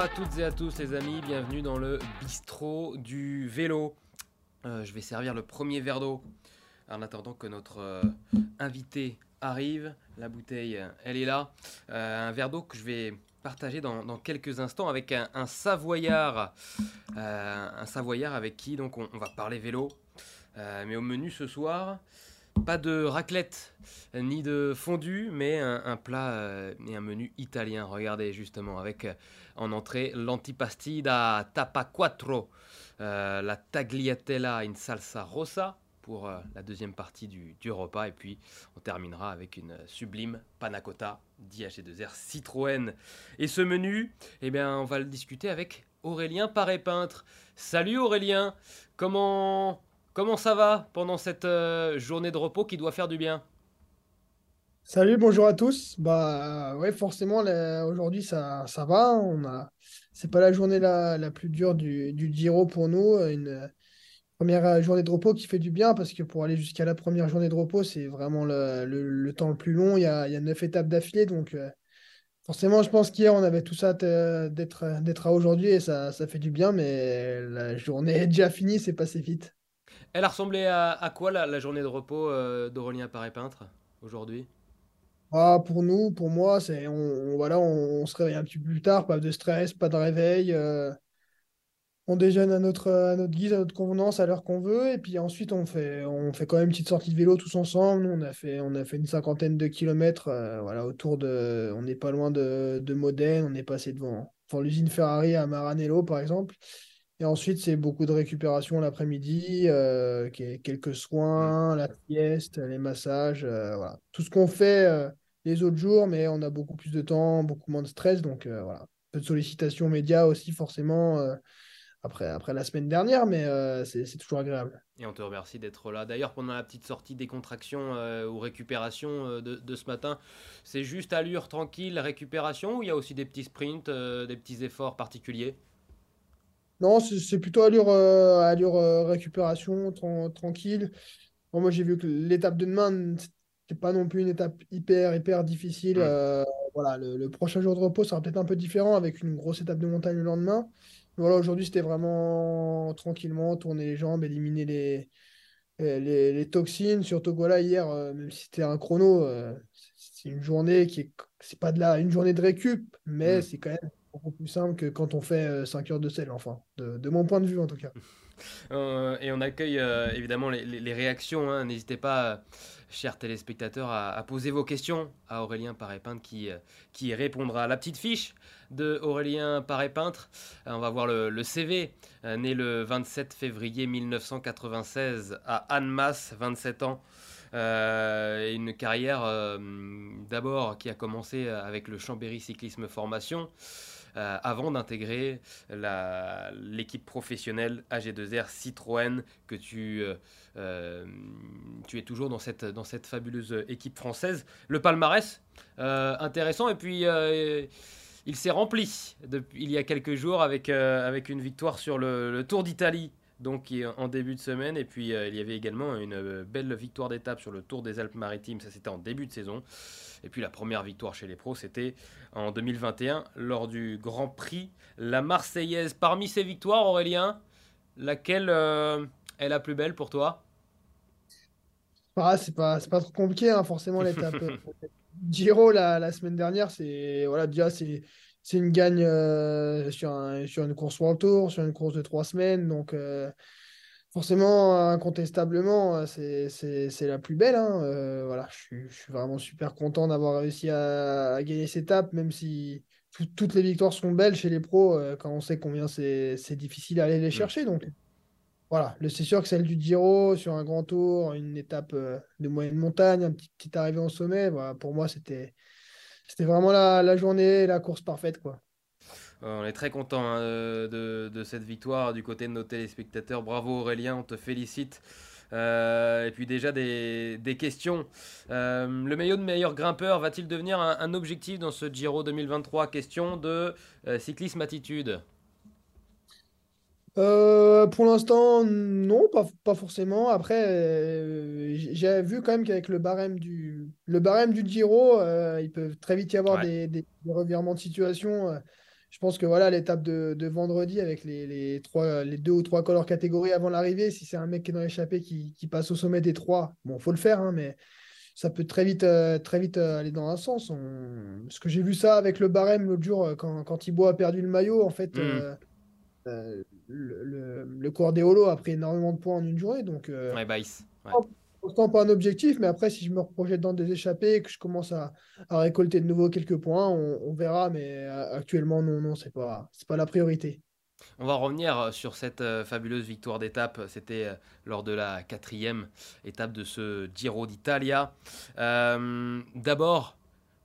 à toutes et à tous les amis, bienvenue dans le bistrot du vélo. Euh, je vais servir le premier verre d'eau en attendant que notre euh, invité arrive. La bouteille, elle est là. Euh, un verre d'eau que je vais partager dans, quelques instants avec un, Savoyard. un Savoyard avec qui donc on, va parler vélo. mais au menu ce soir, pas de raclette ni de fondue, mais un, plat et un menu italien. Regardez justement avec en entrée l'antipastida tapa quattro, la tagliatella in salsa rossa, pour euh, la deuxième partie du, repas. Et puis, on terminera avec une sublime panna cotta d'IHG2R Citroën. Et ce menu, eh bien, on va le discuter avec Aurélien Paré-Peintre. Salut Aurélien, comment, comment ça va pendant cette euh, journée de repos qui doit faire du bien? Salut, bonjour à tous. Bah ouais, forcément, aujourd'hui ça, ça va. On a, c'est pas la journée la, la plus dure du, du Giro pour nous. Une, première euh, journée de repos qui fait du bien parce que pour aller jusqu'à la première journée de repos, c'est vraiment le, temps le plus long. Il y a, neuf étapes d'affilée. Donc, euh, forcément, je pense qu'hier, on avait tout ça d'être, d'être à aujourd'hui et ça, ça fait du bien. Mais la journée est déjà finie, c'est passé vite. Elle a ressemblé à, quoi la, journée de repos euh, d'Aurélien Paré-Peintre aujourd'hui? Ah, pour nous, pour moi, c'est on, voilà, on, se réveille un petit peu plus tard, pas de stress, pas de réveil on déjeune à notre, à notre guise, à notre convenance, à l'heure qu'on veut. Et puis ensuite, on fait, on fait quand même une petite sortie de vélo tous ensemble. on a fait, on a fait une cinquantaine de kilomètres euh, voilà, autour de. On n'est pas loin de, de Modène. On est passé devant, l'usine Ferrari à Maranello, par exemple. Et ensuite, c'est beaucoup de récupération l'après-midi, euh, quelques soins, la sieste, les massages, euh, voilà. Tout ce qu'on fait les autres jours, mais on a beaucoup plus de temps, beaucoup moins de stress. Donc voilà. Peu de sollicitations médias aussi, forcément après, après la semaine dernière, mais euh, c'est toujours agréable. Et on te remercie d'être là. D'ailleurs, pendant la petite sortie décontraction euh, ou récupération euh, de, de, ce matin, c'est juste allure tranquille, récupération, ou il y a aussi des petits sprints, des petits efforts particuliers? Non, c'est plutôt allure, allure récupération, tranquille. moi, j'ai vu que l'étape de demain, c'est pas non plus une étape hyper, hyper difficile. Mmh. voilà, le, le, prochain jour de repos sera peut-être un peu différent avec une grosse étape de montagne le lendemain. Voilà, aujourd'hui, c'était vraiment tranquillement, tourner les jambes, éliminer les, les, les toxines. Surtout voilà, hier, euh, même si c'était un chrono, euh, c'est une journée qui est, c'est pas de la, une journée de récup, mais c'est quand même beaucoup plus simple que quand on fait 5 euh, heures de sel, enfin, de, mon point de vue en tout cas. et on accueille évidemment les, réactions. Hein. N'hésitez pas chers téléspectateurs, à, poser vos questions à Aurélien Paré-Peintre qui, euh, qui répondra. La petite fiche de Aurélien Paré-Peintre, euh, on va voir le, CV, euh, né le 27 février 1996 à Annemasse, 27 ans. une carrière d'abord qui a commencé avec le Chambéry Cyclisme Formation, euh, avant d'intégrer l'équipe professionnelle AG2R Citroën que tu, euh, euh, es toujours dans cette, fabuleuse équipe française. Le palmarès, intéressant, et puis il s'est rempli depuis, il y a quelques jours avec une victoire sur le Tour d'Italie donc en début de semaine. Et puis il y avait également une belle victoire d'étape sur le Tour des Alpes-Maritimes, ça c'était en début de saison. Et puis la première victoire chez les pros, c'était en 2021 lors du Grand Prix La Marseillaise. Parmi ces victoires, Aurélien, laquelle euh, est la plus belle pour toi? Ah, c'est pas, pas trop compliqué, hein, forcément, l'étape. Euh, Giro la, la, semaine dernière, c'est voilà, déjà c'est c'est une gagne euh, sur, sur une course World Tour, sur une course de trois semaines. Donc, forcément, incontestablement, euh, c'est la plus belle. Hein. Euh, voilà, je suis, vraiment super content d'avoir réussi à, gagner cette étape, même si toutes les victoires sont belles chez les pros, euh, quand on sait combien c'est difficile d'aller les mm. chercher. Donc, voilà, c'est sûr que celle du Giro, sur un grand tour, une étape de moyenne montagne, un petit, petit arrivée au sommet, voilà, pour moi, c'était vraiment la, la journée, la course parfaite. quoi. Euh, on est très content hein, de, cette victoire du côté de nos téléspectateurs. Bravo Aurélien, on te félicite. Euh, et puis déjà des, questions. Euh, le maillot de meilleur grimpeur va-t-il devenir un, objectif dans ce Giro 2023 Question de cyclisme attitude. Pour l'instant, non, pas, forcément. Après, j'ai vu quand même qu'avec le barème du, le barème du Giro, il peut très vite y avoir des, des, revirements de situation je pense que voilà, l'étape de, de vendredi avec les, les, trois, les deux ou trois colors catégories avant l'arrivée, si c'est un mec qui est dans l'échappée qui, qui passe au sommet des trois, bon, faut le faire, hein, mais ça peut très vite, euh, très vite euh, aller dans un sens. On... Parce que j'ai vu ça avec le barème l'autre jour, euh, quand, quand Thibaut a perdu le maillot, en fait, Le, le, le coureur des Holo a pris énormément de points en une journée. Donc, Ouais, Baïs. Ouais. pour l'instant, pas un objectif, mais après, si je me reprojette dans des échappées et que je commence à, à récolter de nouveau quelques points, on, on verra. Mais euh, actuellement, non, non, c'est pas, c'est pas la priorité. On va revenir euh, sur cette euh, fabuleuse victoire d'étape. C'était euh, lors de la quatrième étape de ce Giro d'Italia. Euh, D'abord,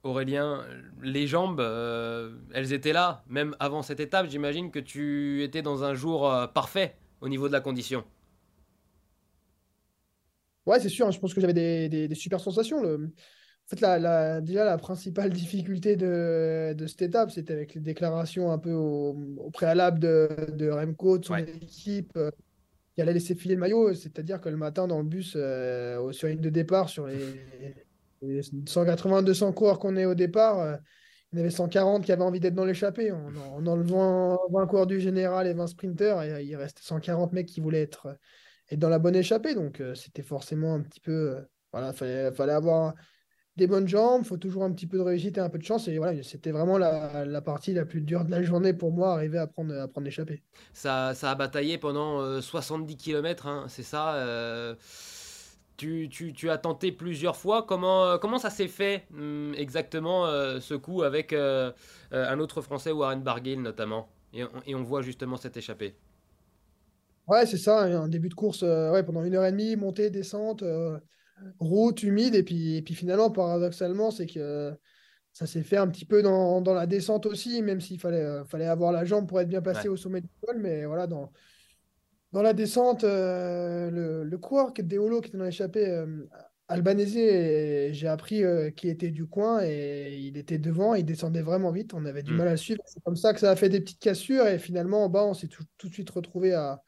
Aurélien, les jambes, euh, elles étaient là, même avant cette étape. J'imagine que tu étais dans un jour euh, parfait au niveau de la condition. Ouais, c'est sûr, hein, je pense que j'avais des, des, des super sensations. Le... En fait, la, la- déjà, la principale difficulté de, de cette étape, c'était avec les déclarations un peu au, au préalable de, de Remco, de son Ouais. équipe, euh, qui allait laisser filer le maillot. C'est-à-dire que le matin, dans le bus, sur ligne de départ, sur les 180-200 coureurs qu'on est au départ, euh, il y en avait 140 qui avaient envie d'être dans l'échappée. En, en enlevant 20 coureurs du général et 20 sprinters, euh, il restait 140 mecs qui voulaient être, être dans la bonne échappée. Donc, euh, c'était forcément un petit peu. euh, voilà, fallait, fallait avoir des bonnes jambes, il faut toujours un petit peu de réussite et un peu de chance. Et voilà, c'était vraiment la, partie la plus dure de la journée pour moi, arriver à prendre, à prendre l'échappée. Ça, a bataillé pendant euh, 70 km, c'est ça euh, tu, tu- tu as tenté plusieurs fois. Comment, euh, comment ça s'est fait hum, exactement euh, ce coup avec euh, un autre Français, Warren Barguil notamment? Et on, et on voit justement cette échappée. Ouais, c'est ça, un début de course euh, ouais, pendant une heure et demie, montée, descente, route, humide. Et puis, et puis finalement, paradoxalement, c'est que ça s'est fait un petit peu dans, dans la descente aussi, même s'il fallait, fallait avoir la jambe pour être bien placé Ouais. au sommet du col. Mais voilà, dans, Dans la descente, euh, le, le coureur Holo qui était dans l'échappée, euh, Albanese, et j'ai appris euh, qu'il était du coin et il était devant, il descendait vraiment vite, on avait du Hmm. mal à le suivre. C'est comme ça que ça a fait des petites cassures et finalement en bas, on s'est tout, tout de suite retrouvés à,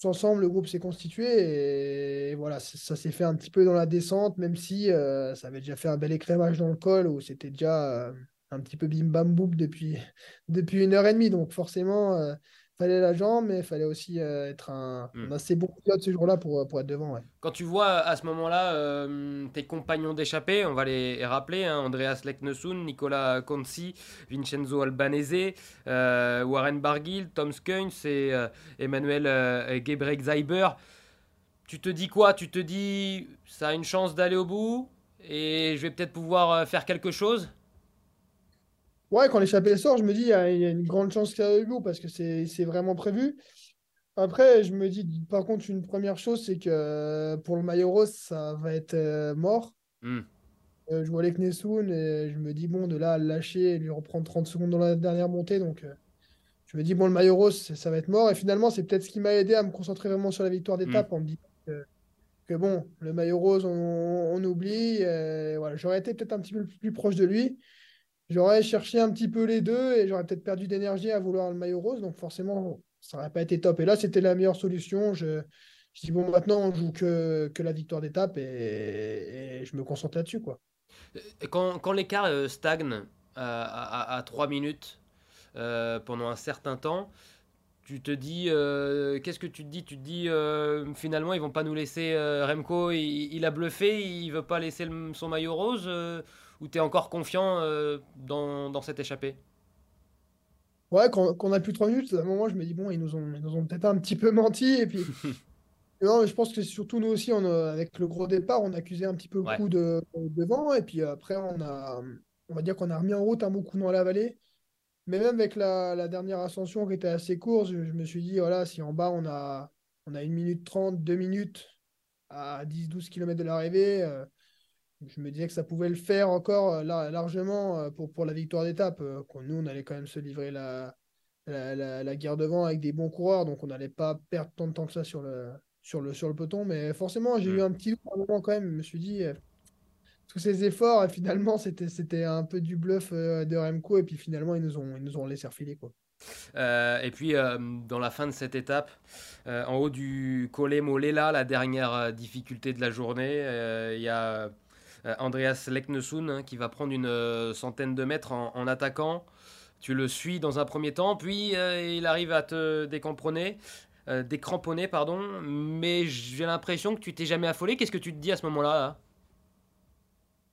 tous ensemble, le groupe s'est constitué et, voilà, ça, s'est fait un petit peu dans la descente, même si euh, ça avait déjà fait un bel écrémage dans le col où c'était déjà euh, un petit peu bim bam boum depuis, depuis une heure et demie. Donc forcément, fallait la jambe, mais il fallait aussi euh, être un, Hmm. un assez bon pilote ce jour-là pour, pour être devant. ouais. Quand tu vois à ce moment-là euh, tes compagnons d'échappée, on va les rappeler, hein, Andreas Leknesund, Nicolas Conci, Vincenzo Albanese, euh, Warren Barguil, Tom Skuns et euh, Emmanuel euh, Gebrek-Zeiber. Tu te dis quoi? Tu te dis ça a une chance d'aller au bout et je vais peut-être pouvoir euh, faire quelque chose? Ouais, quand l'échappée sort, je me dis, il y, a a une grande chance qu'il y ait eu parce que c'est vraiment prévu. Après, je me dis, par contre, une première chose, c'est que euh, pour le maillot rose, ça va être euh, mort. Hmm. Euh, je vois les Knessoun et je me dis, bon, de là à le lâcher et lui reprendre 30 secondes dans la dernière montée. Donc, euh, je me dis, bon, le maillot rose, ça va être mort. Et finalement, c'est peut-être ce qui m'a aidé à me concentrer vraiment sur la victoire Hmm. d'étape en me disant que, que bon, le maillot rose, on, on oublie. euh, voilà, j'aurais été peut-être un petit peu plus proche de lui. J'aurais cherché un petit peu les deux et j'aurais peut-être perdu d'énergie à vouloir le maillot rose. Donc, forcément, ça n'aurait pas été top. Et là, c'était la meilleure solution. Je, dis, bon, maintenant, on joue que, que la victoire d'étape et, et je me concentre là-dessus, quoi. Quand, l'écart euh, stagne à, à, à 3 minutes euh, pendant un certain temps, tu te dis, euh, qu'est-ce que tu te dis? Tu te dis, euh, finalement, ils vont pas nous laisser. euh, Remco, il, a bluffé, il veut pas laisser son maillot rose euh, Ou tu es encore confiant euh, dans, dans cette échappée? Ouais, quand, quand on a plus trois minutes, à un moment, je me dis, bon, ils nous ont, ils nous ont peut-être un petit peu menti. Et puis, non, mais je pense que surtout nous aussi, on a- avec le gros départ, on accusait un petit peu le Ouais. coup de, de vent. Et puis après, on a, on va dire qu'on a remis en route un bon coup dans la vallée. Mais même avec la, la dernière ascension qui était assez courte, je, je me suis dit, voilà, si en bas, on a, on a 1 minute 30, 2 minutes à 10-12 km de l'arrivée, euh, je me disais que ça pouvait le faire encore euh, lar- largement euh, pour, pour la victoire d'étape. Euh, nous, on allait quand même se livrer la, la, la- la guerre devant avec des bons coureurs, donc on n'allait pas perdre tant de temps que ça sur le, sur le, sur le peloton. Mais forcément, j'ai eu Hmm. un petit doute à un moment quand même. Je me suis dit, euh, tous ces efforts, finalement, c'était, un peu du bluff euh, de Remco, et puis finalement, ils nous ont, ils nous ont laissé refiler, quoi. Euh, et puis, euh, dans la fin de cette étape, euh, en haut du Colle Molela, la dernière difficulté de la journée, il y a Andreas Leknesund hein, qui va prendre une euh, centaine de mètres en, attaquant. tu le suis dans un premier temps, puis il arrive à te décamponner. décramponner, pardon, mais j'ai l'impression que tu t'es jamais affolé. Qu'est-ce que tu te dis à ce moment-là là?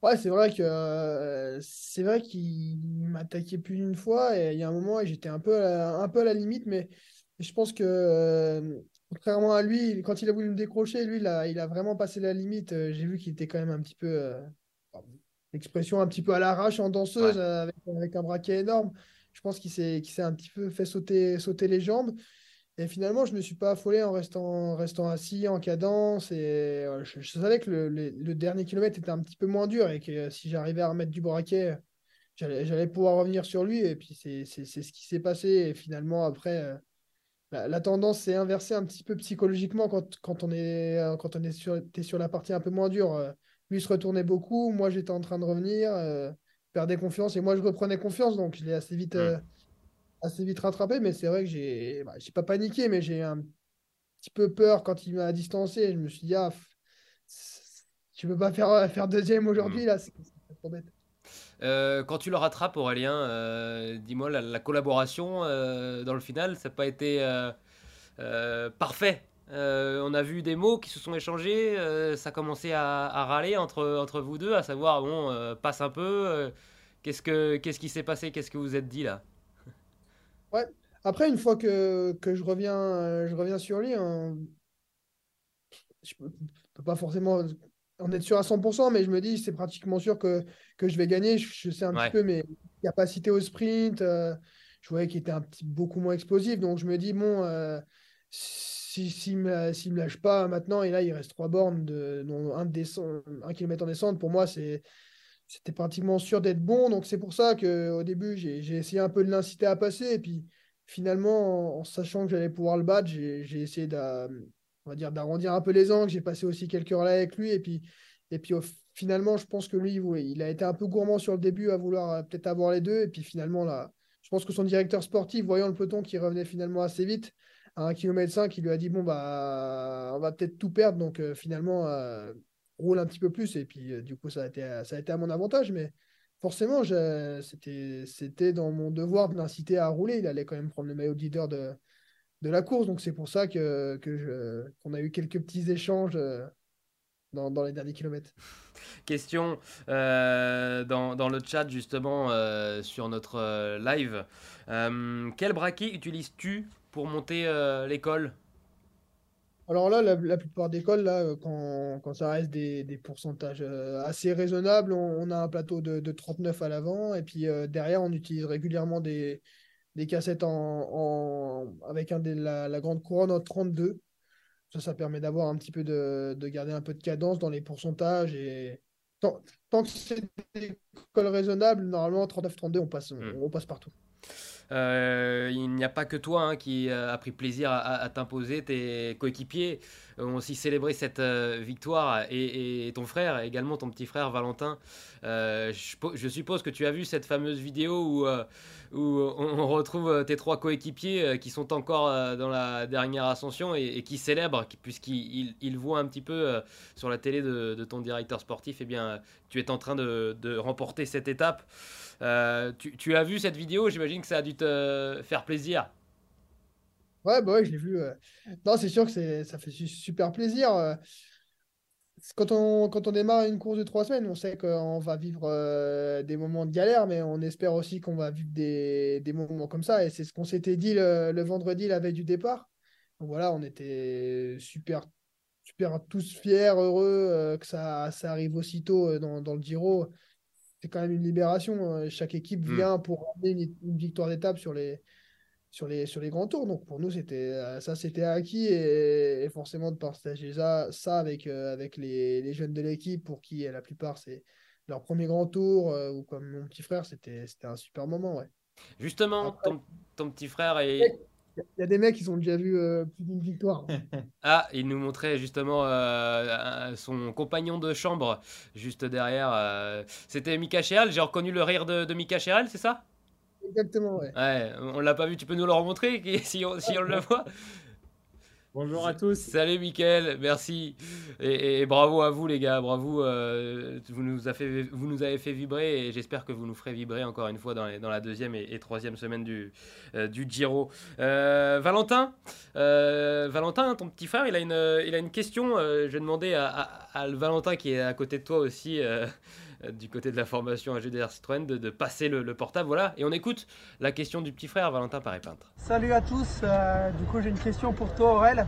Ouais, c'est vrai que euh, c'est vrai qu'il m'attaquait plus d'une fois et il y a un moment j'étais un peu à la, limite, mais je pense que euh, contrairement à lui, quand il a voulu me décrocher, lui, il a, il a vraiment passé la limite. Euh, j'ai vu qu'il était quand même un petit peu l'expression un petit peu à l'arrache en danseuse avec, avec, un braquet énorme. Je pense qu'il s'est qu'il s'est un petit peu fait sauter, sauter les jambes. Et finalement, je ne me suis pas affolé en restant, restant assis, en cadence. Et je, savais que le, dernier kilomètre était un petit peu moins dur et que si j'arrivais à remettre du braquet, j'allais pouvoir revenir sur lui. Et puis, c'est ce qui s'est passé. Et finalement, après, euh, la, tendance s'est inversée un petit peu psychologiquement quand, quand on est, euh, quand on est sur, sur la partie un peu moins dure. Euh, lui se retournait beaucoup. Moi, j'étais en train de revenir, perdais confiance. Et moi, je reprenais confiance. Donc, je l'ai assez vite. Mmh assez vite rattrapé, mais c'est vrai que j'ai bah, j'ai pas paniqué, mais j'ai un petit peu peur quand il m'a distancé. Je me suis dit, ah, tu peux pas faire, faire deuxième aujourd'hui, mm. là, c'est trop bête. Euh, quand tu le rattrapes, Aurélien, euh, dis-moi, la, collaboration euh, dans le final, ça n'a pas été parfait. on a vu des mots qui se sont échangés, ça a commencé à, râler entre, entre vous deux, à savoir, bon, passe un peu, qu'est-ce, que, qu'est-ce qui s'est passé, qu'est-ce que vous êtes dit là? Ouais. Après, une fois que, que je, reviens, je reviens sur lui, hein, je peux, peux pas forcément en être sûr à 100%, mais je me dis, c'est pratiquement sûr que, que je vais gagner. Je, sais un petit peu mes capacités au sprint. Euh, je voyais qu'il était un petit, beaucoup moins explosif. Donc, je me dis, bon, euh, s'il si, ne me, me, lâche pas maintenant, et là, il reste trois bornes, de, dont un, un kilomètre en descente, pour moi, c'est c'était pratiquement sûr d'être bon. Donc c'est pour ça qu'au début, j'ai essayé un peu de l'inciter à passer. Et puis finalement, en, sachant que j'allais pouvoir le battre, j'ai essayé d'arrondir un peu les angles. J'ai passé aussi quelques relais avec lui. Et puis, et puis finalement, je pense que lui, il a été un peu gourmand sur le début à vouloir euh, peut-être avoir les deux. Et puis finalement, là, je pense que son directeur sportif, voyant le peloton qui revenait finalement assez vite, à 1 km 5, il lui a dit bon bah on va peut-être tout perdre donc euh, finalement euh, roule un petit peu plus. Et puis, du coup, ça a, été, ça a été à mon avantage. Mais forcément, c'était dans mon devoir de l'inciter à rouler. Il allait quand même prendre le maillot de leader de, de la course. Donc, c'est pour ça que, que qu'on a eu quelques petits échanges. Euh, dans, dans, les derniers kilomètres. Question euh, dans, dans, le chat justement sur notre live. quel braquet utilises-tu pour monter l'école? Alors là, la, plupart des cols, là, euh, quand, quand ça reste des, des pourcentages euh, assez raisonnables, on, a un plateau de, de 39 à l'avant, et puis euh, derrière, on utilise régulièrement des, des cassettes en, en avec un la, la, grande couronne en 32. Ça, ça permet d'avoir un petit peu de, de, garder un peu de cadence dans les pourcentages. Et tant, tant que c'est des cols raisonnables, normalement, 39-32, on passe, hmm. on passe partout. Euh, il n'y a pas que toi hein, qui a pris plaisir à, t'imposer, tes coéquipiers ont aussi célébré cette euh, victoire et, ton frère, également ton petit frère Valentin. Euh, je, suppose que tu as vu cette fameuse vidéo où, on, retrouve tes trois coéquipiers qui sont encore dans la dernière ascension et, qui célèbrent, puisqu'ils voient un petit peu sur la télé de, ton directeur sportif, eh bien, tu es en train de remporter cette étape. Euh, tu, as vu cette vidéo, j'imagine que ça a dû te faire plaisir. Ouais, bah ouais, je l'ai vu. Non, c'est sûr que ça fait super plaisir. Euh. Quand on, démarre une course de trois semaines, on sait qu'on va vivre euh, des moments de galère, mais on espère aussi qu'on va vivre des, moments comme ça. Et c'est ce qu'on s'était dit le, vendredi, la veille du départ. Voilà, on était super, super tous fiers, heureux que ça, ça arrive aussitôt dans, dans le Giro c'est quand même une libération. Hein. Chaque équipe mm. vient pour ramener une, victoire d'étape sur les, sur, les, sur les grands tours. Donc pour nous, c'était euh, ça c'était acquis et, forcément de partager ça, ça avec, euh, avec les, les, jeunes de l'équipe pour qui la plupart c'est leur premier grand tour euh, ou comme mon petit frère, c'était un super moment. Ouais. Justement, ton, ton, petit frère est, y a des mecs qui ont déjà vu euh, plus d'une victoire. ah, il nous montrait justement euh, son compagnon de chambre juste derrière. Euh, c'était Mika Chéral. J'ai reconnu le rire de, Mika Chéral, c'est ça? Exactement, ouais. Ouais, on l'a pas vu. Tu peux nous le remontrer si on, si on le voit? Bonjour à tous. Salut Mickaël, merci. Et, bravo à vous les gars, bravo. euh, vous, nous avez fait vibrer et j'espère que vous nous ferez vibrer encore une fois dans, la deuxième et, troisième semaine du, euh, Giro. Euh, Valentin, Valentin, ton petit frère, il a une, question. je vais demander à, à- à le Valentin qui est à côté de toi aussi. Euh, du côté de la formation à GDR Citroën, de, de passer le, le portable. Voilà, et on écoute la question du petit frère Valentin Paré-Peintre. Salut à tous, euh, du coup j'ai une question pour toi Aurel.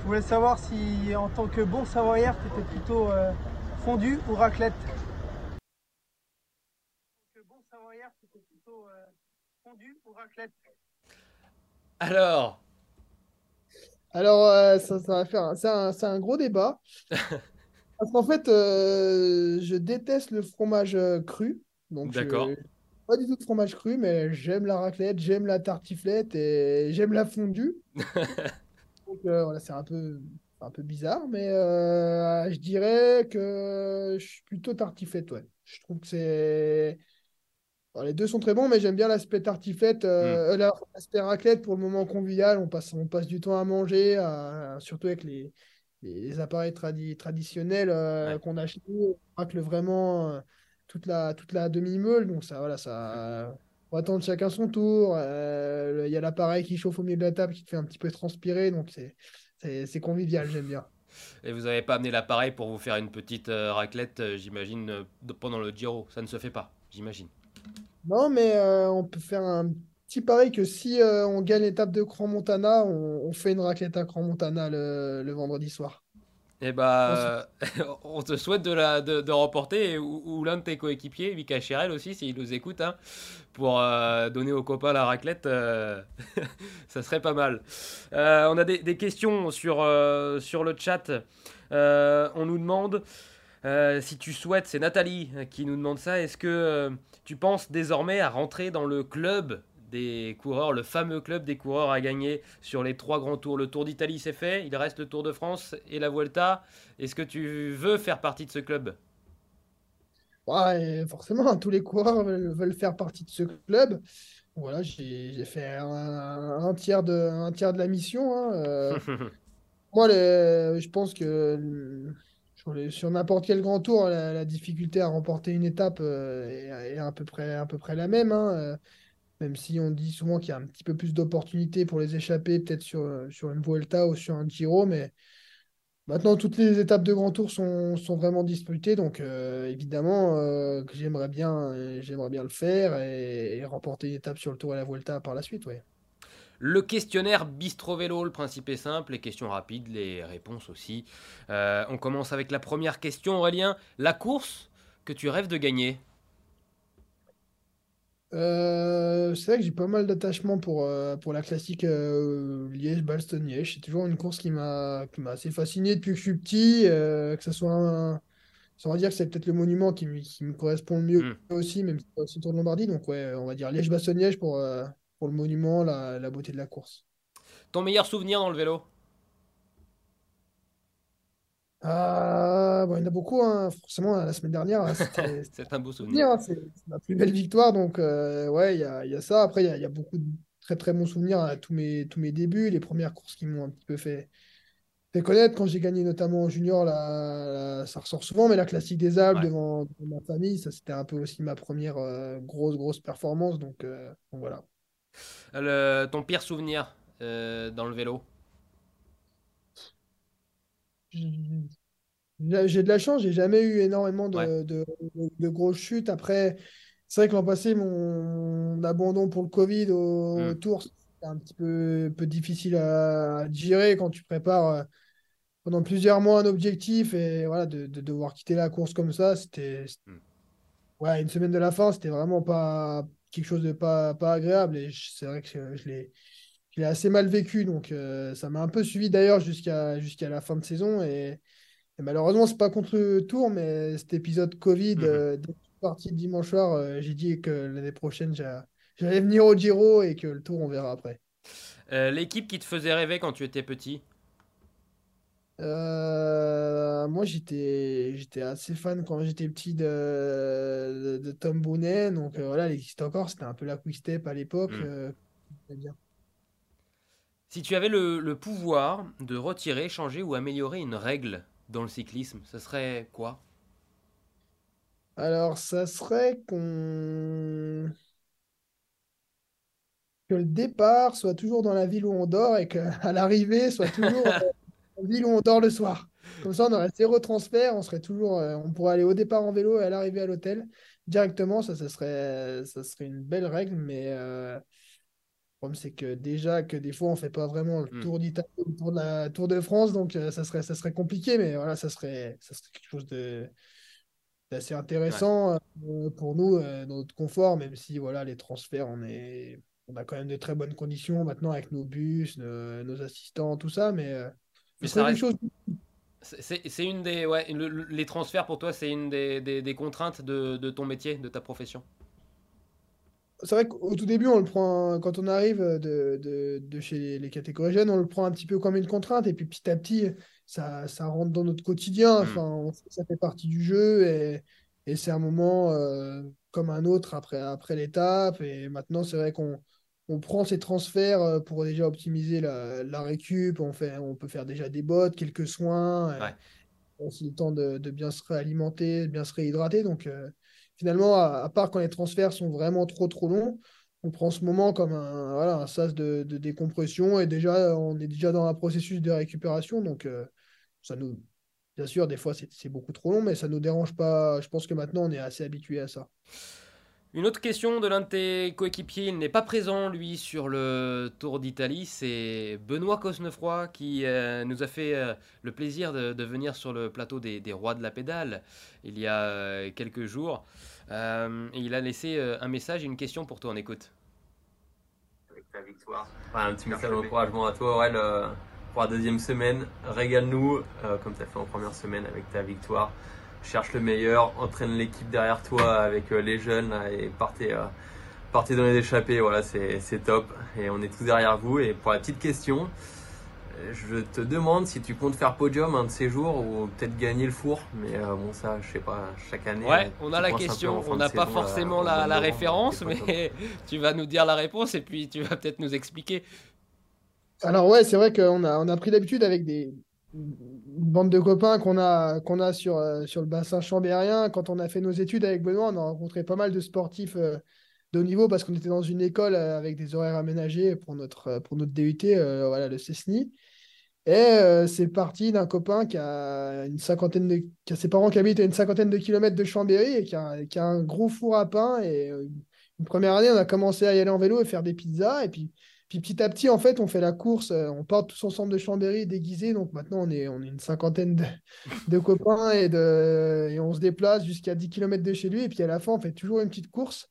Je voulais savoir si en tant que bon savoyard tu étais plutôt euh, fondu ou raclette? En tant que bon savoyard tu étais plutôt euh, fondu ou raclette? Alors, Alors, euh, ça, ça va faire un- c'est un, c'est un gros débat. Parce qu'en fait, euh, je déteste le fromage euh, cru. Donc, je- D'accord. pas du tout de fromage cru, mais j'aime la raclette, j'aime la tartiflette et j'aime la fondue. Donc, euh, voilà, c'est un peu, un peu bizarre, mais euh, je dirais que je suis plutôt tartiflette, ouais. Je trouve que c'est. Les deux sont très bons, mais j'aime bien l'aspect tartiflette, euh, la- l'aspect raclette pour le moment convivial. On passe, on passe du temps à manger, à- surtout avec les, les, appareils tradi- traditionnels euh, Ouais. qu'on a chez nous. On racle vraiment euh, toute la, toute la demi-meule. Donc, ça, voilà, ça. On va attendre chacun son tour. Euh, Il y a l'appareil qui chauffe au milieu de la table qui te fait un petit peu transpirer. Donc, c'est, convivial, j'aime bien. Et vous n'avez pas amené l'appareil pour vous faire une petite raclette, j'imagine, pendant le Giro. Ça ne se fait pas, j'imagine. Non, mais euh, on peut faire un petit pari que si euh, on gagne l'étape de Grand Montana, on, on fait une raclette à Grand Montana le, le vendredi soir. Eh bah, on te souhaite de, la, de, de remporter, ou, ou l'un de tes coéquipiers, Mika Chirel aussi, s'il nous écoute, hein, pour euh, donner aux copains la raclette, euh, ça serait pas mal. Euh, on a des, des questions sur, euh, sur le chat. Euh, on nous demande euh, si tu souhaites, c'est Nathalie qui nous demande ça, est-ce que euh, tu penses désormais à rentrer dans le club des coureurs, le fameux club des coureurs à gagner sur les trois grands tours. Le Tour d'Italie, c'est fait. Il reste le Tour de France et la Vuelta. Est-ce que tu veux faire partie de ce club? Ouais, forcément, tous les coureurs veulent, faire partie de ce club. Voilà, j'ai fait un, un tiers de, un tiers de la mission. hein, euh. Moi, les- je pense que sur, n'importe quel grand tour, la, la difficulté à remporter une étape euh, est, est à peu près, à peu près la même. hein, euh. Même si on dit souvent qu'il y a un petit peu plus d'opportunités pour les échapper, peut-être sur, euh, sur une Vuelta ou sur un Giro, mais maintenant toutes les étapes de Grand Tour sont, sont vraiment disputées, donc euh, évidemment euh, que j'aimerais bien, j'aimerais bien le faire et, remporter une étape sur le Tour et la Vuelta par la suite, ouais. Le questionnaire Bistro Vélo, le principe est simple, les questions rapides, les réponses aussi. On commence avec la première question, Aurélien. La course que tu rêves de gagner? Euh, c'est vrai que j'ai pas mal d'attachement pour, euh, pour la classique euh, Liège-Bastogne-Liège. C'est toujours une course qui m'a assez fasciné depuis que je suis petit. euh, que ce soit un, ça va dire que c'est peut-être le monument qui, me- qui me correspond le mieux Hmm. aussi, même si c'est aussi le Tour de Lombardie. Donc, ouais, on va dire Liège-Bastogne-Liège pour, euh, pour le monument, la, la beauté de la course. Ton meilleur souvenir dans le vélo? Ah, bon, il y en a beaucoup, hein. Forcément, la semaine dernière, C'est un beau souvenir, hein, C'est ma plus belle victoire. Donc, euh, ouais, il y a, y a ça. Après, il y a, il y a beaucoup de très, très bons souvenirs à tous mes, tous mes débuts, les premières courses qui m'ont un petit peu fait, fait connaître. Quand j'ai gagné notamment en junior, là, là, ça ressort souvent, mais la classique des Alpes Ouais. devant, devant ma famille, ça, c'était un peu aussi ma première euh, grosse, grosse performance. Donc, euh, donc voilà. Le- ton pire souvenir euh, dans le vélo? J'ai de la chance, j'ai jamais eu énormément Ouais. de, de, grosses chutes. Après, c'est vrai que l'an passé, mon abandon pour le Covid au, Hmm. Tour, c'était un petit peu, peu difficile à, à gérer quand tu prépares euh, pendant plusieurs mois un objectif et voilà, de, de devoir quitter la course comme ça, c'était, Hmm. ouais, une semaine de la fin, c'était vraiment pas quelque chose de pas, pas agréable et c'est vrai que je, je l'ai, je l'ai assez mal vécu. Donc, euh, ça m'a un peu suivi d'ailleurs jusqu'à jusqu'à la fin de saison et. Et malheureusement, c'est pas contre le Tour, mais cet épisode Covid, euh, dès que je suis parti le dimanche soir, euh, j'ai dit que l'année prochaine, j'a- j'allais venir au Giro et que le Tour, on verra après. L'équipe qui te faisait rêver quand tu étais petit? Moi, j'étais j'étais assez fan quand j'étais petit de, de, de Tom Boonen. Donc voilà, il existe encore. C'était un peu la Quick Step à l'époque. Mm. euh, j'aimais bien. Si tu avais le, pouvoir de retirer, changer ou améliorer une règle dans le cyclisme, ce serait quoi? Alors, ça serait qu'on que le départ soit toujours dans la ville où on dort et qu'à l'arrivée soit toujours dans la ville où on dort le soir. Comme ça, on aurait zéro transfert, on serait toujours, euh, on pourrait aller au départ en vélo et à l'arrivée à l'hôtel directement. Ça, ça serait, ça serait une belle règle, mais euh, problème c'est que déjà que des fois on fait pas vraiment le hmm. tour d'Italie, le tour de la Tour de France, donc euh, ça serait, ça serait compliqué, mais voilà, ça serait, ça serait quelque chose de d'assez intéressant pour nous, notre confort, même si voilà les transferts, on est on a quand même de très bonnes conditions maintenant avec nos bus, nos, assistants, tout ça, mais, euh, c'est une chose. C'est une des. Ouais, les transferts pour toi, c'est une des, des, contraintes de, de, ton métier, de ta profession? C'est vrai qu'au tout début, on le prend, quand on arrive de, de, chez les catégories jeunes, on le prend un petit peu comme une contrainte, et puis petit à petit, ça, ça rentre dans notre quotidien, hmm. enfin, ça fait partie du jeu, et, et c'est un moment euh, comme un autre après, après l'étape, et maintenant, c'est vrai qu'on on prend ces transferts euh, pour déjà optimiser la, la récup, on, fait, on peut faire déjà des bottes, quelques soins, on a le temps de, bien se réalimenter, de bien se réhydrater. Donc euh, finalement, à, part quand les transferts sont vraiment trop trop longs, on prend ce moment comme un, voilà, un sas de, décompression et déjà on est déjà dans un processus de récupération. Donc ça nous, bien sûr, des fois c'est beaucoup trop long, mais ça ne nous dérange pas. Je pense que maintenant on est assez habitué à ça. Une autre question de l'un de tes coéquipiers, il n'est pas présent lui sur le Tour d'Italie, c'est Benoît Cosnefroy qui euh, nous a fait euh, le plaisir de, venir sur le plateau des, Rois de la Pédale il y a euh, quelques jours. et il a laissé un message et une question pour toi, en écoute. Avec ta victoire. un petit message d'encouragement à toi Aurel pour la deuxième semaine. Régale-nous comme tu as fait en première semaine avec ta victoire cherche le meilleur, entraîne l'équipe derrière toi avec euh, les jeunes et partez, euh, partez dans les échappées. Voilà, c'est top. Et on est tous derrière vous. Et pour la petite question, je te demande si tu comptes faire podium un de ces jours ou peut-être gagner le four. Mais euh, bon, ça, je sais pas, chaque année. Ouais, on a la question. On n'a pas forcément la, la référence, mais tu vas nous dire la réponse et puis tu vas peut-être nous expliquer. Alors, ouais, c'est vrai qu'on a, on a pris l'habitude avec des, bande de copains qu'on a, a sur, euh, sur le bassin chambérien. Quand on a fait nos études avec Benoît, on a rencontré pas mal de sportifs euh, de haut niveau parce qu'on était dans une école euh, avec des horaires aménagés pour notre, pour notre DUT, voilà, le CESNI. Et c'est parti d'un copain qui a une cinquantaine de, qui a ses parents qui habitent à une cinquantaine de kilomètres de Chambéry et qui a, qui a un gros four à pain. Et une première année, on a commencé à y aller en vélo et faire des pizzas. Et puis petit à petit, en fait, on fait la course, euh, on part tous ensemble de Chambéry déguisés. Donc maintenant, on est, on est une cinquantaine de, copains et, on se déplace jusqu'à 10 km de chez lui. Et puis à la fin, on fait toujours une petite course.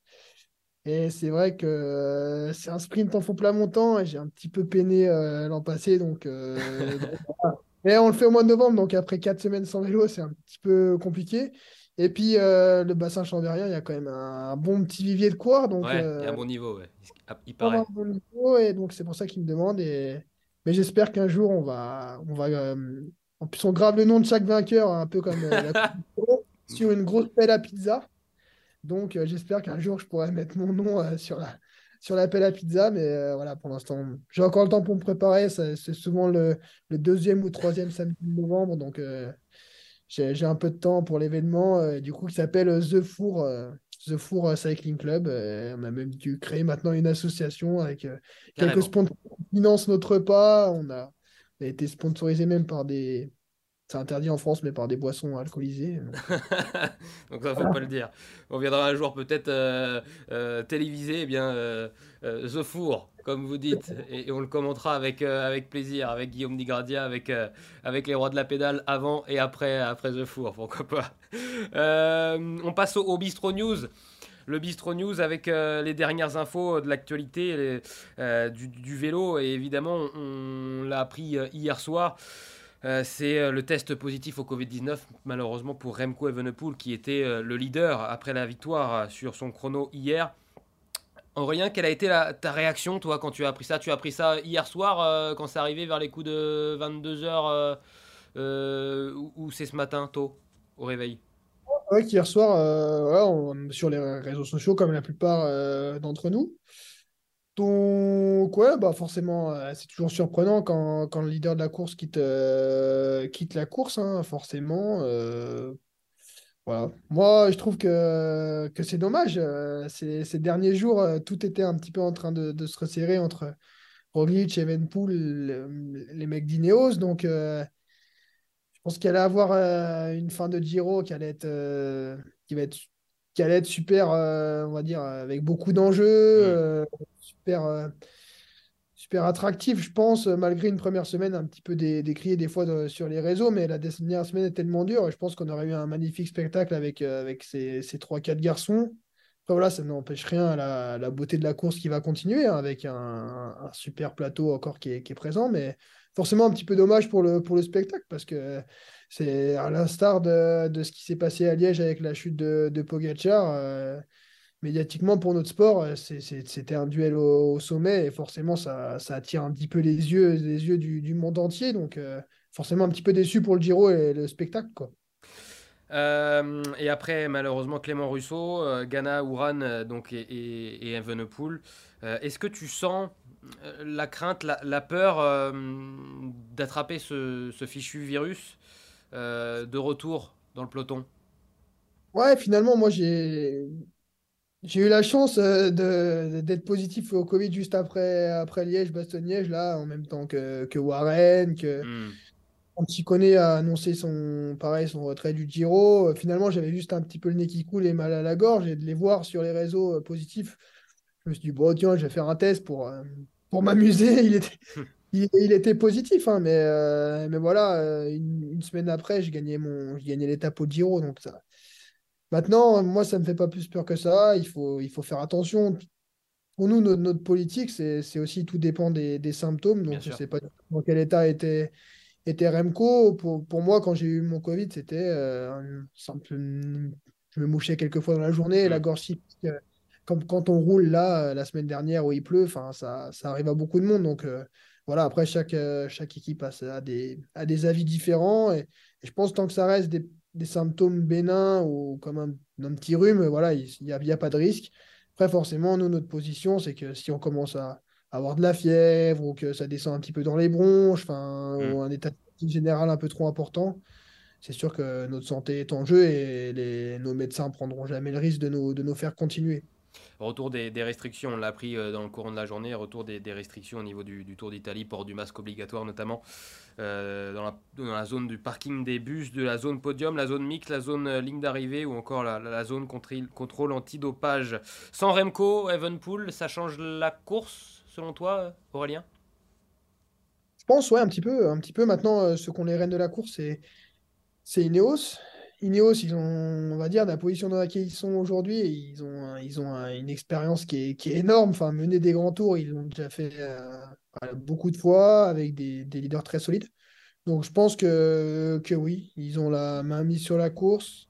Et c'est vrai que euh, c'est un sprint en fond plat montant et j'ai un petit peu peiné euh, l'an passé. Donc, Mais on le fait au mois de novembre, donc après 4 semaines sans vélo, c'est un petit peu compliqué. Et puis, euh, le bassin chambérien, il y a quand même un, bon petit vivier de quoi. Donc, ouais, il y a un bon niveau, ouais. Il paraît. Un bon niveau, et donc c'est pour ça qu'il me demande. Et... Mais j'espère qu'un jour, on va. On va euh, En plus, on grave le nom de chaque vainqueur, un peu comme euh, la sur une grosse pelle à pizza. Donc, j'espère qu'un jour, je pourrai mettre mon nom sur la sur la pelle à pizza, mais voilà, pour l'instant, j'ai encore le temps pour me préparer. C'est souvent le, le, deuxième ou troisième samedi de novembre, donc j'ai un peu de temps pour l'événement, euh, du coup, qui s'appelle euh, The Four, euh, The Four Cycling Club. on a même dû créer maintenant une association avec quelques sponsors qui financent notre repas. On a, on a été sponsorisé même par des, c'est interdit en France, mais par des boissons alcoolisées. Donc ça, faut pas le dire. On viendra un jour peut-être téléviser eh bien, The Four, comme vous dites, et, on le commentera avec, avec plaisir, avec Guillaume Digradia, avec, avec les rois de la pédale, avant et après, après The Four, pourquoi pas. on passe au, Bistro News le Bistro News avec les dernières infos de l'actualité du, vélo. Et évidemment, on, l'a appris hier soir. Euh, c'est euh, le test positif au Covid-19, malheureusement pour Remco Evenepoel, qui était euh, le leader après la victoire sur son chrono hier. Aurélien, quelle a été ta réaction, toi, quand tu as appris ça? Tu as appris ça hier soir, quand c'est arrivé vers les coups de 22h, ou, c'est ce matin, tôt, au réveil? Oui, hier soir, sur les réseaux sociaux, comme la plupart d'entre nous. Donc, ouais, bah forcément, euh, c'est toujours surprenant quand, le leader de la course quitte, euh, la course, hein, forcément. euh, voilà. Moi, je trouve que, que c'est dommage. euh, ces, ces derniers jours, euh, tout était un petit peu en train de, de se resserrer entre Roglic, Evenpool, le- les mecs d'Ineos. Donc, euh, je pense qu'il allait avoir euh, une fin de Giro qui allait être, euh, qui va être, qui allait être super, on va dire, avec beaucoup d'enjeux, Mm. super. Euh, super attractif, je pense, euh, malgré une première semaine un petit peu dé- décriée des fois de- sur les réseaux, mais la dernière semaine est tellement dure je pense qu'on aurait eu un magnifique spectacle avec, euh, avec ces, ces 3-4 garçons. Après, voilà, ça n'empêche rien la, la beauté de la course qui va continuer, hein, avec un, super plateau encore qui est, qui est présent, mais forcément un petit peu dommage pour le, pour le spectacle parce que c'est à l'instar de, de ce qui s'est passé à Liège avec la chute de, de Pogacar. euh, médiatiquement pour notre sport, euh, c'était un duel au, au sommet et forcément ça, ça attire un petit peu les yeux, les yeux du, du monde entier. Donc euh, forcément un petit peu déçu pour le Giro et le spectacle. Quoi. Euh, et après, malheureusement, Clément Rousseau, euh, Ghana, Ouran donc, et, et, et Evenepoel. Est-ce que tu sens la crainte, la, la peur d'attraper ce, ce fichu virus de retour dans le peloton? Ouais, finalement, moi j'ai j'ai eu la chance euh, d'être positif au Covid juste après, après Liège, Bastogne-Liège, là, en même temps que, que Warren, que Anticone a annoncé son, pareil, son retrait du Giro. Finalement, j'avais juste un petit peu le nez qui coule et mal à la gorge et de les voir sur les réseaux euh, positifs. Je me suis dit, bon, tiens, je vais faire un test pour, euh, pour m'amuser. Il était, il, il était positif, hein, mais, euh, mais voilà, une, une semaine après, je gagnais mon, je gagnais l'étape au Giro. Donc ça. Maintenant, moi, ça me fait pas plus peur que ça. Il faut, il faut faire attention. Pour nous, notre, notre politique, c'est, aussi tout dépend des, des symptômes. bien Donc, je sûr. sais pas dans quel état était, était Remco. Pour, pour moi, quand j'ai eu mon Covid, c'était euh, simple. Je me mouchais quelques fois dans la journée, la Hmm, gorge Comme quand on roule là, euh, la semaine dernière où il pleut, ça, ça arrive à beaucoup de monde. Donc, euh, voilà, après, chaque, chaque équipe a des, a des avis différents. Et, et je pense tant que ça reste des, des symptômes bénins ou comme un, un petit rhume, voilà, il n'y a, a pas de risque. Après, forcément, nous, notre position, c'est que si on commence à avoir de la fièvre ou que ça descend un petit peu dans les bronches, enfin, hmm. ou un état général un peu trop important, c'est sûr que notre santé est en jeu et les, nos médecins prendront jamais le risque de nous, de nous faire continuer. Retour des, des restrictions, on l'a appris euh, dans le courant de la journée, retour des, des restrictions au niveau du, du Tour d'Italie, port du masque obligatoire notamment euh, dans, la, zone du parking des bus, de la zone podium, la zone mixte, la zone euh, ligne d'arrivée ou encore la, zone contri- contrôle antidopage. Sans Remco, Evenpool, ça change la course selon toi, Aurélien? Je pense, ouais, un petit peu. Un petit peu maintenant, euh, ceux qui ont les rênes de la course, c'est c'est Ineos. Ineos, ils ont, on va dire, la position dans laquelle ils sont aujourd'hui, ils ont, ils ont un- une expérience qui est, énorme. Enfin, mener des grands tours, ils l'ont déjà fait beaucoup de fois avec des, des leaders très solides. Donc, je pense que, que oui, ils ont la main mise sur la course.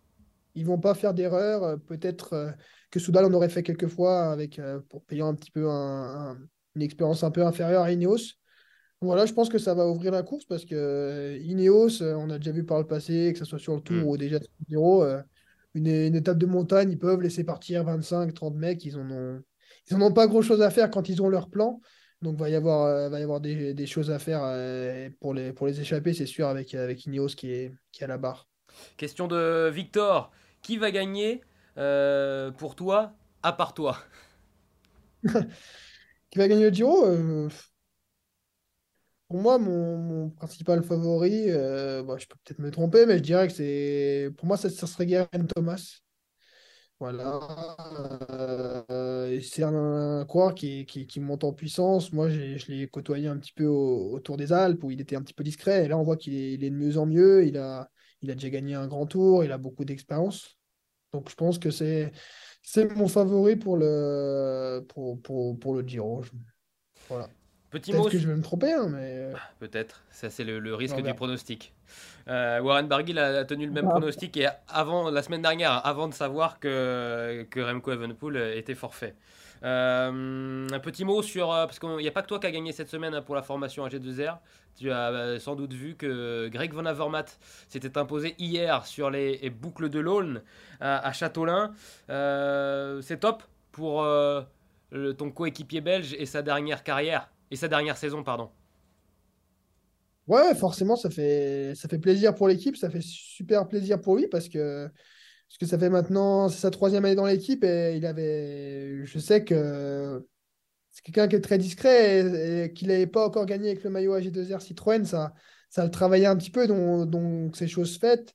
Ils vont pas faire d'erreur. Peut-être euh, que Soudal en aurait fait quelques fois avec, euh, pour payant un petit peu un- un- une expérience un peu inférieure à Ineos. Voilà, je pense que ça va ouvrir la course parce que euh, Ineos, on a déjà vu par le passé, que ce soit sur le. Tour ou déjà sur le une, une étape de montagne, ils peuvent laisser partir 25, 30 mecs, ils en ont, ils en ont pas grand-chose à faire quand ils ont leur plan. Donc, va y avoir, euh, va y avoir des, des choses à faire euh, pour les, pour les échapper, c'est sûr, avec, avec Ineos qui est, qui est à la barre. Question de Victor, qui va gagner euh, pour toi, à part toi? Qui va gagner le Giro? Pour moi, mon, mon principal favori, bah, je peux peut-être me tromper, mais je dirais que c'est. Pour moi, ça, ça serait Geraint Thomas. Voilà. Euh, c'est un, coureur qui, monte en puissance. Moi, je l'ai côtoyé un petit peu au- autour des Alpes où il était un petit peu discret. Et là, on voit qu'il est, de mieux en mieux. Il a, déjà gagné un grand tour. Il a beaucoup d'expérience. Donc, je pense que c'est, mon favori pour le, pour, Giro. Voilà. Petit Peut-être mot que je vais me tromper, hein, mais Peut-être, ça c'est le, le risque du pronostic. Euh, Warren Barguil a, a tenu le même Ah. pronostic et avant, la semaine dernière, avant de savoir que, que Remco Evenepoel était forfait. Euh, un petit mot sur. euh, Parce qu'il n'y a pas que toi qui a gagné cette semaine hein, pour la formation AG2R. Tu as euh, sans doute vu que Greg Van Avermaet s'était imposé hier sur les boucles de l'Aulne à, à Châteaulin. Euh, c'est top pour euh, ton coéquipier belge et sa dernière carrière sa dernière saison, pardon. Ouais, forcément, ça fait, ça fait plaisir pour l'équipe, ça fait super plaisir pour lui parce que, parce que ça fait maintenant, sa troisième année dans l'équipe et il avait, je sais que c'est quelqu'un qui est très discret et, qu'il n'avait pas encore gagné avec le maillot AG2R Citroën, ça, ça le travaillait un petit peu, donc, donc ces choses faites.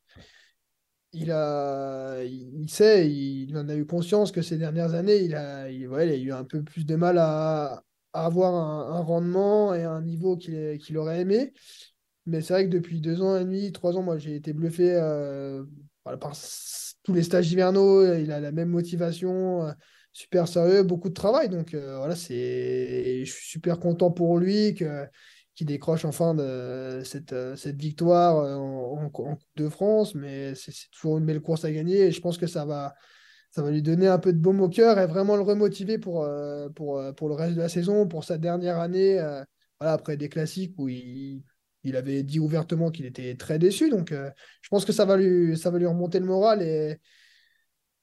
Il, a, il, sait, il, en a eu conscience que ces dernières années, il a, il, a eu un peu plus de mal à, avoir un, rendement et un niveau qu'il aurait aimé. Mais c'est vrai que depuis deux ans et demi, trois ans, moi, j'ai été bluffé euh, par tous les stages hivernaux. Il a la même motivation, euh, super sérieux, beaucoup de travail. Donc euh, voilà, je suis super content pour lui que qu'il décroche enfin cette, cette victoire en, Coupe de France. Mais c'est toujours une belle course à gagner et je pense que ça va ça va lui donner un peu de baume au cœur et vraiment le remotiver pour, euh, pour, euh, pour le reste de la saison, pour sa dernière année, euh, voilà, après des classiques où il, il avait dit ouvertement qu'il était très déçu. Donc, je pense que ça va, lui, ça va lui remonter le moral et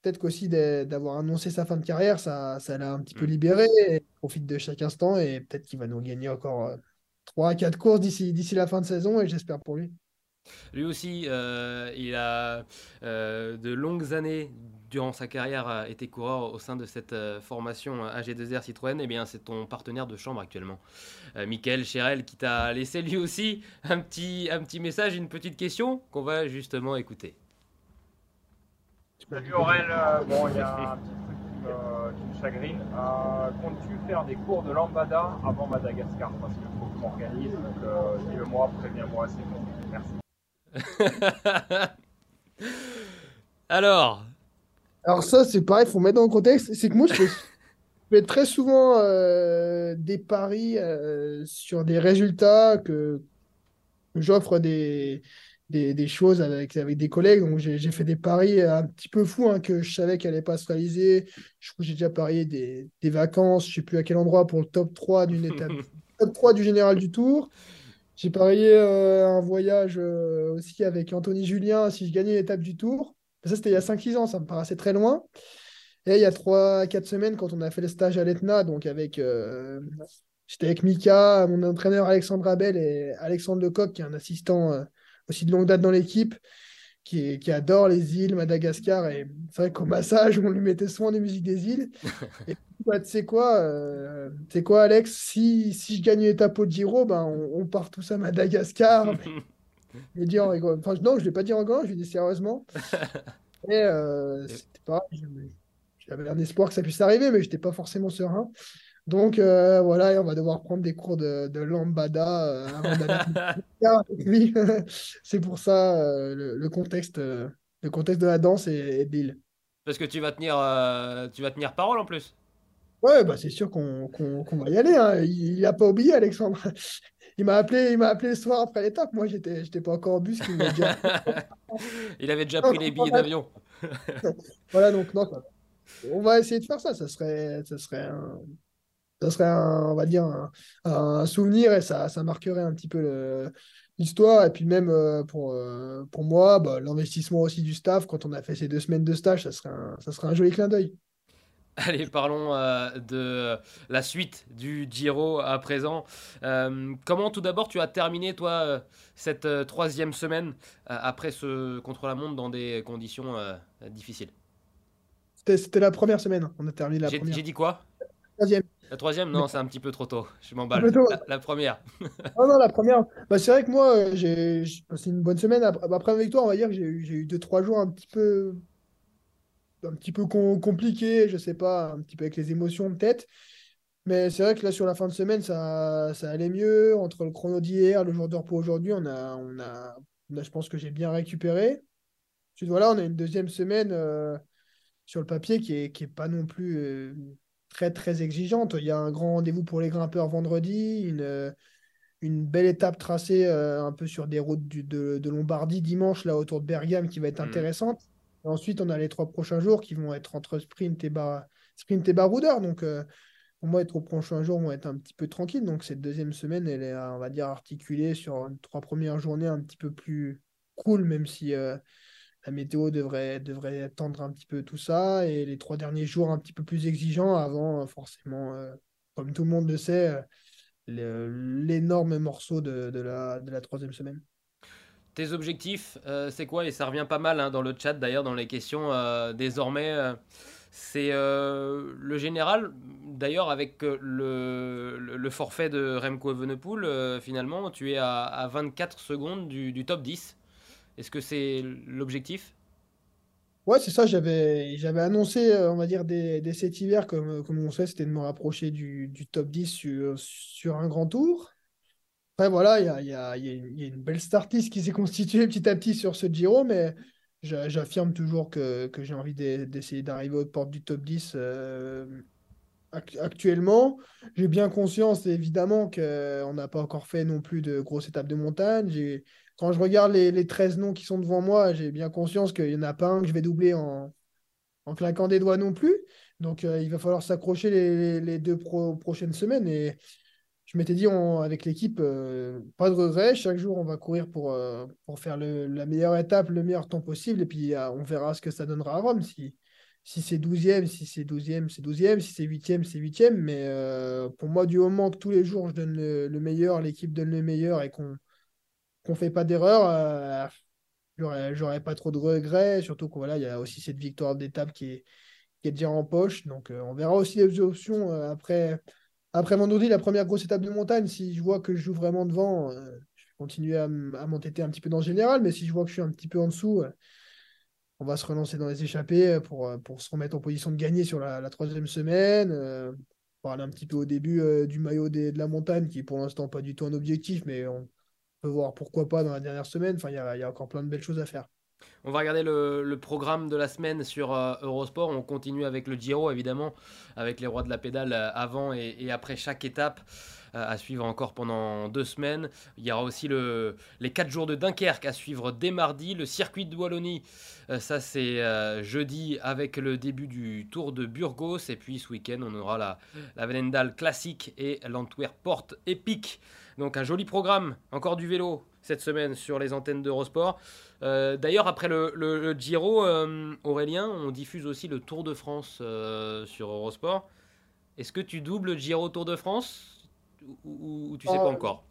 peut-être qu'aussi d'avoir annoncé sa fin de carrière, ça, ça l'a un petit peu mm. libéré. il profite de chaque instant et peut-être qu'il va nous gagner encore 3 à 4 courses d'ici la fin de saison et j'espère pour lui. Lui aussi, il a de longues années durant sa carrière a été coureur au sein de cette euh, formation euh, AG2R Citroën, eh bien c'est ton partenaire de chambre actuellement. Euh, Michael Chérel qui t'a laissé lui aussi un petit, un petit message, une petite question qu'on va justement écouter. Salut Aurel, bon il y a un petit truc qui me, chagrine. Comptes-tu faire des cours de lambada avant Madagascar? Parce qu'il faut que je m'organise, donc dis-le-moi, préviens-moi, c'est bon. Merci. Alors, alors ça, c'est pareil, il faut mettre dans le contexte. C'est que moi, je fais, très souvent euh, des paris euh, sur des résultats que j'offre des, des, choses avec, avec des collègues. Donc j'ai fait des paris un petit peu fous hein, que je savais qu'elle n'allait pas se réaliser. Je j'ai déjà parié des, des vacances, je ne sais plus à quel endroit, pour le top 3 d'une étape, top 3 du général du Tour. J'ai parié euh, un voyage aussi avec Anthony Julien si je gagnais l'étape du Tour. Ça, c'était il y a 5-6 ans, ça me paraissait très loin. Et il y a 3-4 semaines, quand on a fait le stage à l'ETNA, donc avec, euh, j'étais avec Mika, mon entraîneur Alexandre Abel et Alexandre Lecoq, qui est un assistant euh, aussi de longue date dans l'équipe, qui, qui, adore les îles, Madagascar. Et c'est vrai qu'au massage, on lui mettait souvent des musiques des îles. Et bah, tu sais quoi, euh, quoi, Alex, si, si je gagne l'étape au Giro, ben, on, on, part tous à Madagascar. Je dit en rigolant. Enfin, non, je ne l'ai pas dit en rigolant, je lui ai dit sérieusement. Et euh, c'était pas. J'avais un espoir que ça puisse arriver, mais je n'étais pas forcément serein. Donc euh, voilà, on va devoir prendre des cours de, de lambada euh, C'est pour ça euh, le, contexte, le contexte de la danse est, Bill. Parce que tu vas tenir, tu vas tenir parole en plus. Ouais, bah c'est sûr qu'on va y aller. Hein. Il n'a pas oublié, Alexandre il m'a appelé, il m'a appelé le soir après l'étape. Moi, j'étais, j'étais pas encore au bus. il avait déjà pris les billets d'avion. voilà, donc non, on va essayer de faire ça. Ça serait, ça serait un, ça serait on va dire un, souvenir et ça, ça marquerait un petit peu l'histoire. Et puis même euh, pour, euh, pour moi, bah, l'investissement aussi du staff quand on a fait ces deux semaines de stage, ça serait ça serait un joli clin d'œil. Allez, parlons euh, de la suite du Giro à présent. Euh, comment tout d'abord tu as terminé toi euh, cette troisième semaine après ce contre-la-montre dans des conditions difficiles? C'était la première semaine, on a terminé la première. J'ai dit quoi? Troisième. La troisième? Non, c'est un petit peu trop tôt. Je m'emballe. La, la, première. non, non, la première. Bah, c'est vrai que moi, j'ai passé une bonne semaine. Après la victoire, on va dire que j'ai eu deux, trois jours un petit peu un petit peu compliqué, je sais pas, un petit peu avec les émotions peut-être. Mais c'est vrai que là, sur la fin de semaine, ça, ça allait mieux. Entre le chrono d'hier, le jour de repos aujourd'hui, on a, on a, je pense que j'ai bien récupéré. Ensuite, voilà, on a une deuxième semaine euh, sur le papier qui est, qui est pas non plus euh, très, très exigeante. Il y a un grand rendez-vous pour les grimpeurs vendredi, une, une belle étape tracée euh, un peu sur des routes de, de, Lombardie dimanche, là, autour de Bergame, qui va être mmh. intéressante ensuite, on a les trois prochains jours qui vont être entre sprint et, bar... sprint et baroudeur. Donc, euh, pour moi, les trois prochains jours vont être un petit peu tranquilles. Donc, cette deuxième semaine, elle est, on va dire, articulée sur trois premières journées un petit peu plus cool, même si euh, la météo devrait, devrait un petit peu tout ça et les trois derniers jours un petit peu plus exigeants avant, forcément, comme tout le monde le sait, l'énorme morceau de, de, la, de la troisième semaine. Tes objectifs, c'est quoi? Et ça revient pas mal hein, dans le chat d'ailleurs, dans les questions désormais. C'est euh, le général, d'ailleurs, avec euh, le, forfait de Remco Evenepoel, euh, finalement, tu es à, 24 secondes du, top 10. Est-ce que c'est l'objectif? Ouais, c'est ça. J'avais, annoncé, on va dire, des cet hiver, comme, on sait, c'était de me rapprocher du, top 10 sur, sur un grand tour. Après, voilà, il y a, y, a, une belle startlist qui s'est constituée petit à petit sur ce Giro, mais J'affirme toujours que, que j'ai envie d'essayer d'arriver aux portes du top 10 euh, actuellement. J'ai bien conscience, évidemment, qu'on n'a pas encore fait non plus de grosses étapes de montagne. Quand je regarde les, les 13 noms qui sont devant moi, j'ai bien conscience qu'il n'y en a pas un que je vais doubler en, en claquant des doigts non plus. Donc, euh, il va falloir s'accrocher les, deux prochaines semaines. Je m'étais dit avec l'équipe, euh, pas de regret. Chaque jour, on va courir pour, euh, pour faire la meilleure étape, le meilleur temps possible. Et puis, on verra ce que ça donnera à Rome. Si, si c'est 12e, si c'est 12e, c'est 12e. Si c'est 8e, c'est 8e. Mais euh, pour moi, du moment que tous les jours, je donne le, meilleur, l'équipe donne le meilleur et qu'on ne fait pas d'erreur, j'aurais pas trop de regrets. Surtout qu'il y a aussi cette victoire d'étape qui est, qui est déjà en poche. Donc, on verra aussi les options après après vendredi, la première grosse étape de montagne, si je vois que je joue vraiment devant, euh, je vais continuer à, m'entêter un petit peu dans le général, mais si je vois que je suis un petit peu en dessous, euh, on va se relancer dans les échappées euh, pour, pour se remettre en position de gagner sur la, troisième semaine. parler un petit peu au début du maillot de la montagne, qui est pour l'instant pas du tout un objectif, mais on peut voir pourquoi pas dans la dernière semaine. Enfin, il y a encore plein de belles choses à faire. On va regarder le, programme de la semaine sur euh, Eurosport. On continue avec le Giro, évidemment, avec les rois de la pédale euh, avant et, après chaque étape à suivre encore pendant deux semaines. Il y aura aussi les quatre jours de Dunkerque à suivre dès mardi. Le circuit de Wallonie, ça c'est jeudi avec le début du Tour de Burgos. Et puis ce week-end, on aura la, la Velendal classique et l'Antwerp Porte épique. Donc un joli programme, encore du vélo cette semaine sur les antennes d'Eurosport. Euh, d'ailleurs, après le, Giro, euh, Aurélien, on diffuse aussi le Tour de France euh, sur Eurosport. Est-ce que tu doubles le Giro Tour de France? Ou, tu sais pas encore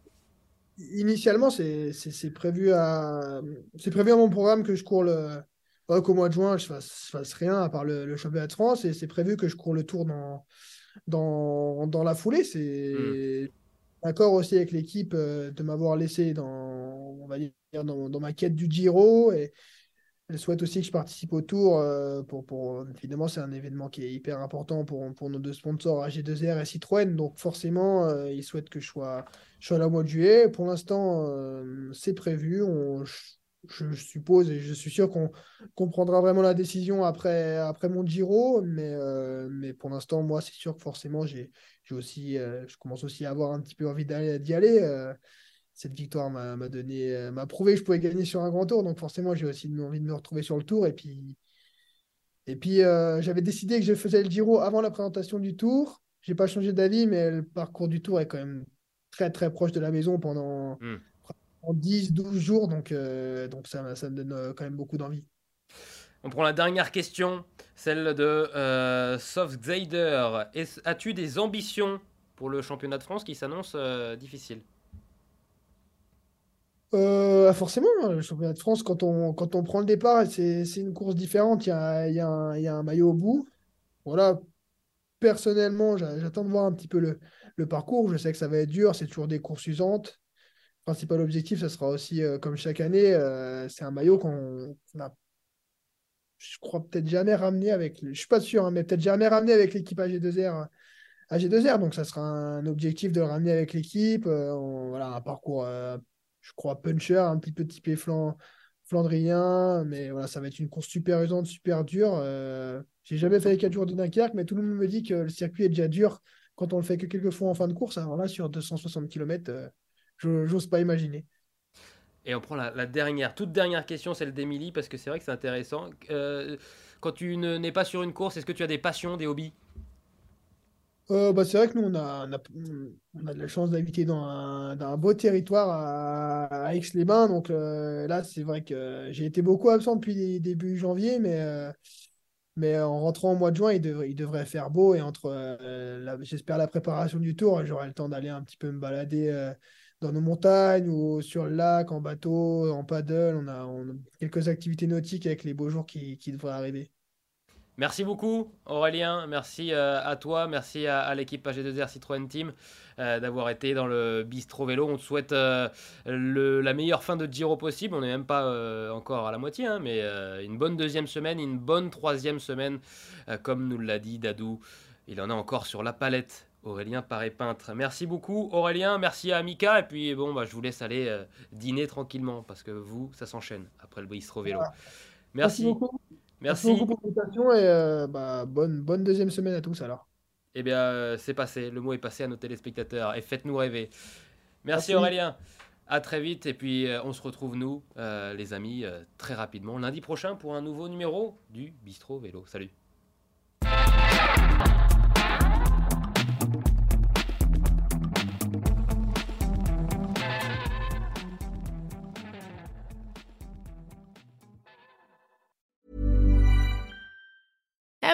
Initialement, c'est prévu à c'est prévu à mon programme que je cours le qu'au mois de juin je fasse, fasse rien à part le, championnat de France et c'est prévu que je cours le Tour dans dans, dans la foulée. C'est hmm d'accord aussi avec l'équipe euh, de m'avoir laissé dans, on va dire, dans, ma quête du Giro. Et elle souhaite aussi que je participe au tour. Euh, pour, pour, évidemment, c'est un événement qui est hyper important pour, pour nos deux sponsors, AG2R et Citroën. Donc forcément, euh, ils souhaitent que je sois, je sois là au mois de juillet. Pour l'instant, c'est prévu. On, je, suppose et je suis sûr qu'on prendra vraiment la décision après, après mon Giro. Mais, mais pour l'instant, moi, c'est sûr que forcément, j'ai aussi, euh, je commence aussi à avoir un petit peu envie d'y aller. Euh, cette victoire m'a donné, euh, m'a prouvé que je pouvais gagner sur un grand tour. Donc forcément, j'ai aussi envie de me retrouver sur le tour. Et puis, et puis j'avais décidé que je faisais le Giro avant la présentation du tour. J'ai pas changé d'avis, mais le parcours du tour est quand même très très proche de la maison pendant 10-12 hmm. jours. Donc, donc ça, ça me donne quand même beaucoup d'envie. On prend la dernière question, celle de euh, Soft As-tu des ambitions pour le championnat de France qui s'annonce euh, difficile? Euh, forcément, hein, le championnat de France, quand on, quand on prend le départ, c'est une course différente. Il y a, y, a un maillot au bout. Voilà, personnellement, j'attends de voir un petit peu le, le, parcours. Je sais que ça va être dur, c'est toujours des courses usantes. Le principal objectif, ça sera aussi, comme chaque année, c'est un maillot qu'on n'a je crois peut-être jamais ramené avec, je suis pas sûr, hein, mais peut-être jamais ramené avec l'équipe AG2R. AG2R, donc ça sera un objectif de le ramener avec l'équipe. Euh, voilà, un parcours, euh, je crois, puncher, un petit peu typé flan, flandrien, mais voilà, ça va être une course super usante, super dure. Euh, j'ai jamais fait les 4 jours de Dunkerque, mais tout le monde me dit que le circuit est déjà dur quand on le fait que quelques fois en fin de course. Alors là, sur 260 km, je j'ose pas imaginer. Et on prend la, dernière, toute dernière question, celle d'Emilie, parce que c'est vrai que c'est intéressant. Euh, quand tu n'es pas sur une course, est-ce que tu as des passions, des hobbies? Euh, bah, c'est vrai que nous, on a, on a, de la chance d'habiter dans un, dans un beau territoire à, Aix-les-Bains. Donc euh, là, c'est vrai que j'ai été beaucoup absent depuis début janvier, mais, euh, mais en rentrant au mois de juin, il devrait, il devrait faire beau. Et entre, j'espère, la préparation du tour, j'aurai le temps d'aller un petit peu me balader dans nos montagnes ou sur le lac, en bateau, en paddle. On a, on a quelques activités nautiques avec les beaux jours qui, qui devraient arriver. Merci beaucoup Aurélien, merci euh, à toi, merci à, à l'équipe AG2R Citroën Team euh, d'avoir été dans le Bistro Vélo. On te souhaite euh, le- la meilleure fin de Giro possible. On n'est même pas encore à la moitié, hein, mais une bonne deuxième semaine, une bonne troisième semaine, comme nous l'a dit Dadou. Il en a encore sur la palette. Aurélien Paré Peintre. Merci beaucoup Aurélien, merci à Mika et puis bon bah je vous laisse aller dîner tranquillement parce que vous ça s'enchaîne après le Bistro Vélo. Merci. beaucoup. Merci. Merci beaucoup pour l'invitation et euh, bah, bonne, bonne deuxième semaine à tous alors. Eh bien, euh, c'est passé. Le mot est passé à nos téléspectateurs. Et faites-nous rêver. Merci, Merci. Aurélien. À très vite. Et puis, euh, on se retrouve, nous, les amis, très rapidement, lundi prochain pour un nouveau numéro du Bistro Vélo. Salut.